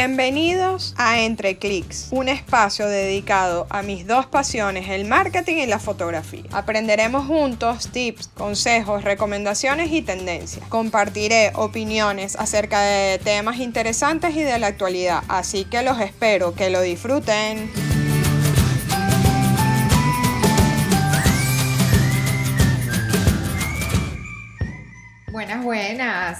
Bienvenidos a Entre Clics, un espacio dedicado a mis dos pasiones, el marketing y la fotografía. Aprenderemos juntos tips, consejos, recomendaciones y tendencias. Compartiré opiniones acerca de temas interesantes y de la actualidad, así que los espero que lo disfruten. Buenas, buenas.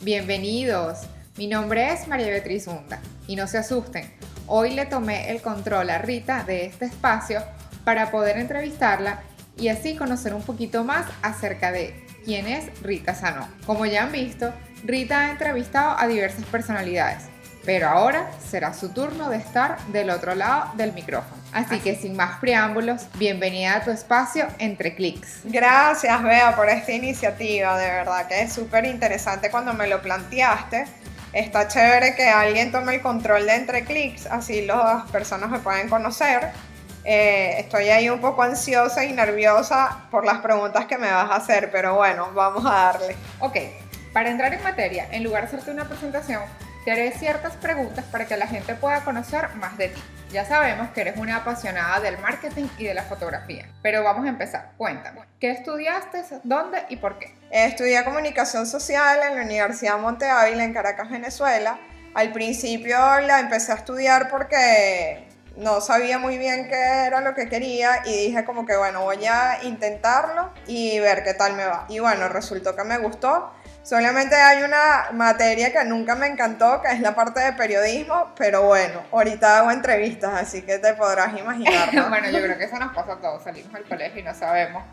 Bienvenidos. Mi nombre es María Beatriz Hunda y no se asusten, hoy le tomé el control a Rita de este espacio para poder entrevistarla y así conocer un poquito más acerca de quién es Rita Sanó. Como ya han visto, Rita ha entrevistado a diversas personalidades, pero ahora será su turno de estar del otro lado del micrófono. Así que sin más preámbulos, bienvenida a tu espacio entre clics. Gracias, Bea, por esta iniciativa, de verdad que es súper interesante cuando me lo planteaste está chévere que alguien tome el control de entre clics, así las personas me pueden conocer. Eh, estoy ahí un poco ansiosa y nerviosa por las preguntas que me vas a hacer, pero bueno, vamos a darle. Ok, para entrar en materia, en lugar de hacerte una presentación, te haré ciertas preguntas para que la gente pueda conocer más de ti. Ya sabemos que eres una apasionada del marketing y de la fotografía, pero vamos a empezar. Cuéntame, ¿qué estudiaste, dónde y por qué? Estudié comunicación social en la Universidad Monte Ávila en Caracas, Venezuela. Al principio la empecé a estudiar porque no sabía muy bien qué era lo que quería y dije como que bueno, voy a intentarlo y ver qué tal me va. Y bueno, resultó que me gustó Solamente hay una materia que nunca me encantó, que es la parte de periodismo, pero bueno, ahorita hago entrevistas, así que te podrás imaginar. bueno, yo creo que eso nos pasa a todos, salimos del colegio y no sabemos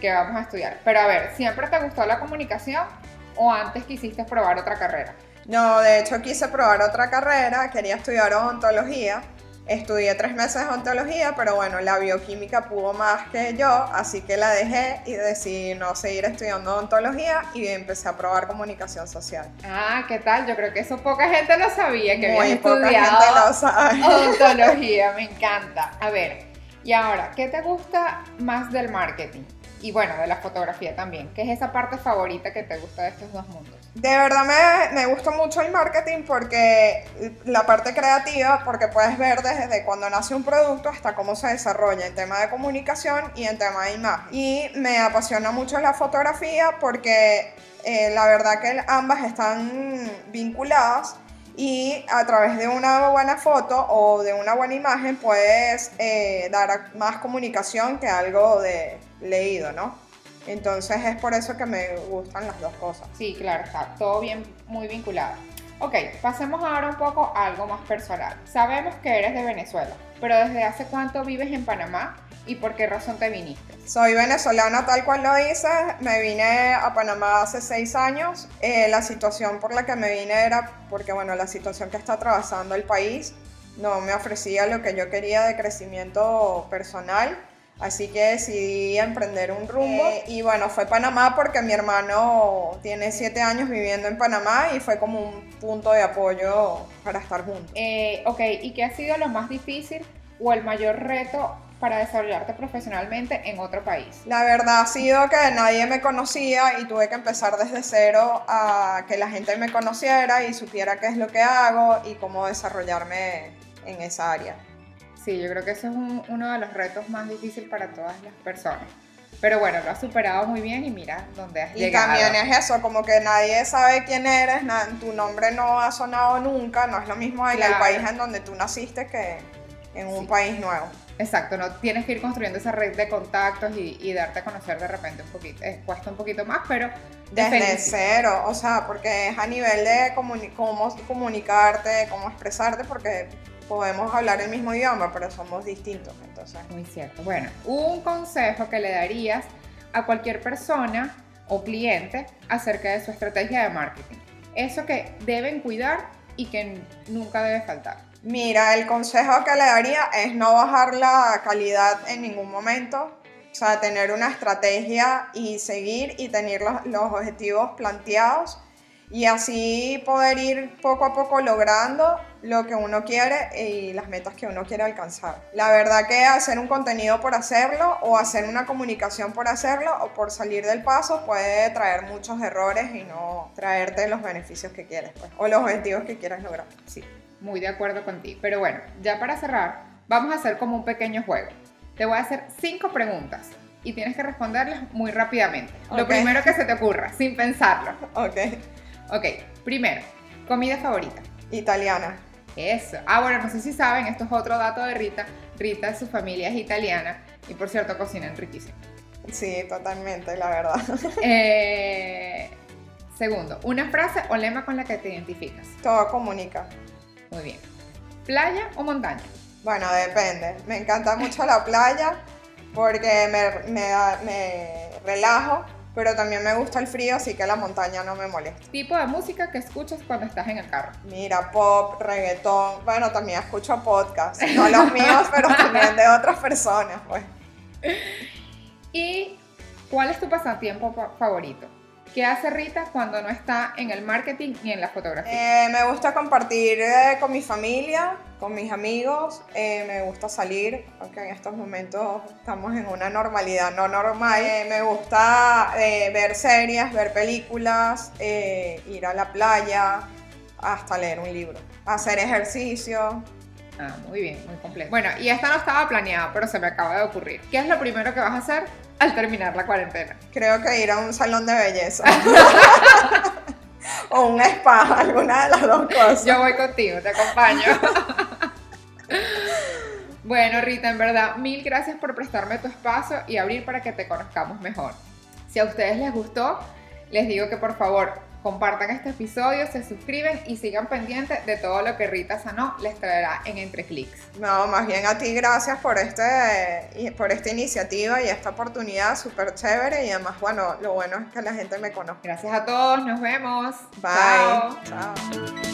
qué vamos a estudiar. Pero a ver, ¿siempre te gustó la comunicación o antes quisiste probar otra carrera? No, de hecho quise probar otra carrera, quería estudiar odontología Estudié tres meses de ontología, pero bueno, la bioquímica pudo más que yo, así que la dejé y decidí no seguir estudiando ontología y empecé a probar comunicación social. Ah, ¿qué tal? Yo creo que eso poca gente lo sabía, que Muy poca gente lo sabe. ontología, me encanta. A ver, y ahora, ¿qué te gusta más del marketing? Y bueno, de la fotografía también. ¿Qué es esa parte favorita que te gusta de estos dos mundos? De verdad me, me, gusta mucho el marketing porque la parte creativa, porque puedes ver desde cuando nace un producto hasta cómo se desarrolla en tema de comunicación y en tema de imagen. Y me apasiona mucho la fotografía porque eh, la verdad que ambas están vinculadas y a través de una buena foto o de una buena imagen puedes eh, dar más comunicación que algo de leído, ¿no? Entonces es por eso que me gustan las dos cosas. Sí, claro, está todo bien, muy vinculado. Ok, pasemos ahora un poco a algo más personal. Sabemos que eres de Venezuela, pero ¿desde hace cuánto vives en Panamá y por qué razón te viniste? Soy venezolana tal cual lo dices, me vine a Panamá hace seis años. Eh, la situación por la que me vine era porque, bueno, la situación que está atravesando el país no me ofrecía lo que yo quería de crecimiento personal Así que decidí emprender un rumbo eh, y bueno, fue Panamá porque mi hermano tiene siete años viviendo en Panamá y fue como un punto de apoyo para estar juntos. Eh, ok, ¿y qué ha sido lo más difícil o el mayor reto para desarrollarte profesionalmente en otro país? La verdad ha sido que nadie me conocía y tuve que empezar desde cero a que la gente me conociera y supiera qué es lo que hago y cómo desarrollarme en esa área. Sí, yo creo que ese es uno de los retos más difíciles para todas las personas. Pero bueno, lo has superado muy bien y mira dónde has llegado. Y también es eso, como que nadie sabe quién eres, tu nombre no ha sonado nunca, no es lo mismo en el país en donde tú naciste que en un país nuevo. Exacto, no tienes que ir construyendo esa red de contactos y, darte a conocer de repente un poquito. Es, cuesta un poquito más, pero. Desde cero, o sea, porque es a nivel de cómo comunicarte, cómo expresarte, porque podemos hablar el mismo idioma, pero somos distintos, entonces. Muy cierto. Bueno, un consejo que le darías a cualquier persona o cliente acerca de su estrategia de marketing. Eso que deben cuidar y que nunca debe faltar. Mira, el consejo que le daría es no bajar la calidad en ningún momento. O sea, tener una estrategia y seguir y tener los, objetivos planteados y así poder ir poco a poco logrando lo que uno quiere y las metas que uno quiere alcanzar. La verdad que hacer un contenido por hacerlo o hacer una comunicación por hacerlo o por salir del paso puede traer muchos errores y no traerte los beneficios que quieres pues, o los objetivos que quieres lograr. Sí. Muy de acuerdo contigo. Pero bueno, ya para cerrar, vamos a hacer como un pequeño juego. Te voy a hacer cinco preguntas y tienes que responderlas muy rápidamente. Lo Ok. primero que se te ocurra, sin pensarlo. Ok. Ok, primero, comida favorita. Italiana. Eso. Ah, bueno, no sé si saben, esto es otro dato de Rita. Rita, su familia es italiana y por cierto cocinan riquísimo. Sí, totalmente, la verdad. Eh, segundo, una frase o lema con la que te identificas. Todo comunica. Muy bien. ¿Playa o montaña? Bueno, depende. Me encanta mucho la playa porque me, me relajo, pero también me gusta el frío, así que la montaña no me molesta. Tipo de música que escuchas cuando estás en el carro. Mira, pop, reggaetón, bueno, también escucho podcasts, no los míos, pero también de otras personas, pues. ¿Y cuál es tu pasatiempo fa- favorito? ¿Qué hace Rita cuando no está en el marketing ni en la fotografía? Eh, me gusta compartir eh, con mi familia, con mis amigos, eh, me gusta salir, aunque en estos momentos estamos en una normalidad no normal. Eh, me gusta eh, ver series, ver películas, eh, ir a la playa, hasta leer un libro, hacer ejercicio. Ah, muy bien, muy completo. Bueno, y esta no estaba planeada, pero se me acaba de ocurrir. ¿Qué es lo primero que vas a hacer al terminar la cuarentena? Creo que ir a un salón de belleza. o un spa, alguna de las dos cosas. Yo voy contigo, te acompaño. bueno, Rita, en verdad, mil gracias por prestarme tu espacio y abrir para que te conozcamos mejor. Si a ustedes les gustó, les digo que por favor compartan este episodio, se suscriben y sigan pendientes de todo lo que Rita Sanó les traerá en Entre Clics. No, más bien a ti gracias por, este, por esta iniciativa y esta oportunidad súper chévere y además, bueno, lo bueno es que la gente me conozca. Gracias a todos, nos vemos. Bye. Chao. Chao.